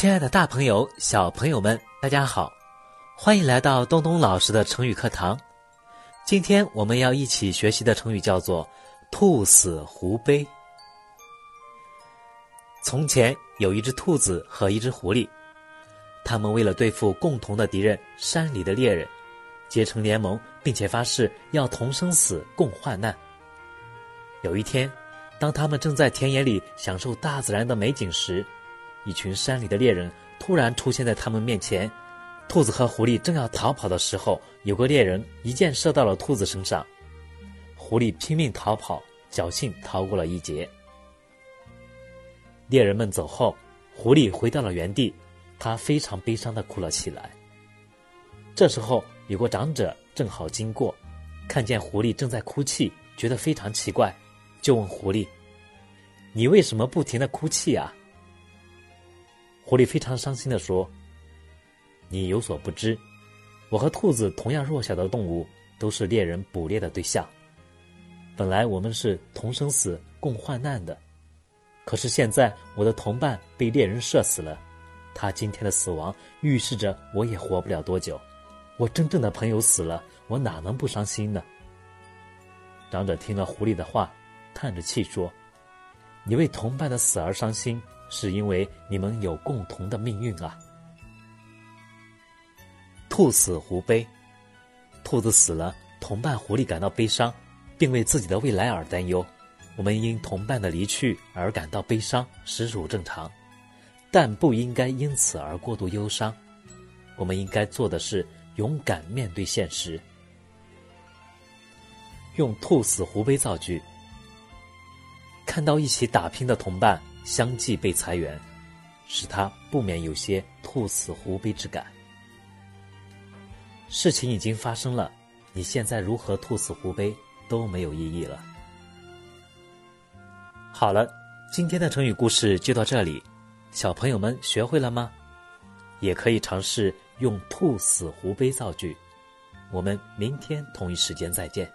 亲爱的，大朋友、小朋友们，大家好，欢迎来到东东老师的成语课堂。今天我们要一起学习的成语叫做“兔死狐悲”。从前有一只兔子和一只狐狸，他们为了对付共同的敌人——山里的猎人，结成联盟，并且发誓要同生死、共患难。有一天，当他们正在田野里享受大自然的美景时，一群山里的猎人突然出现在他们面前，兔子和狐狸正要逃跑的时候，有个猎人一箭射到了兔子身上，狐狸拼命逃跑，侥幸逃过了一劫。猎人们走后，狐狸回到了原地，他非常悲伤的哭了起来。这时候，有个长者正好经过，看见狐狸正在哭泣，觉得非常奇怪，就问狐狸：“你为什么不停的哭泣啊？”狐狸非常伤心的说：“你有所不知，我和兔子同样弱小的动物，都是猎人捕猎的对象。本来我们是同生死、共患难的，可是现在我的同伴被猎人射死了，他今天的死亡预示着我也活不了多久。我真正的朋友死了，我哪能不伤心呢？”长者听了狐狸的话，叹着气说：“你为同伴的死而伤心。”是因为你们有共同的命运啊！兔死狐悲，兔子死了，同伴狐狸感到悲伤，并为自己的未来而担忧。我们因同伴的离去而感到悲伤，实属正常，但不应该因此而过度忧伤。我们应该做的是勇敢面对现实，用“兔死狐悲”造句。看到一起打拼的同伴。相继被裁员，使他不免有些兔死狐悲之感。事情已经发生了，你现在如何兔死狐悲都没有意义了。好了，今天的成语故事就到这里，小朋友们学会了吗？也可以尝试用“兔死狐悲”造句。我们明天同一时间再见。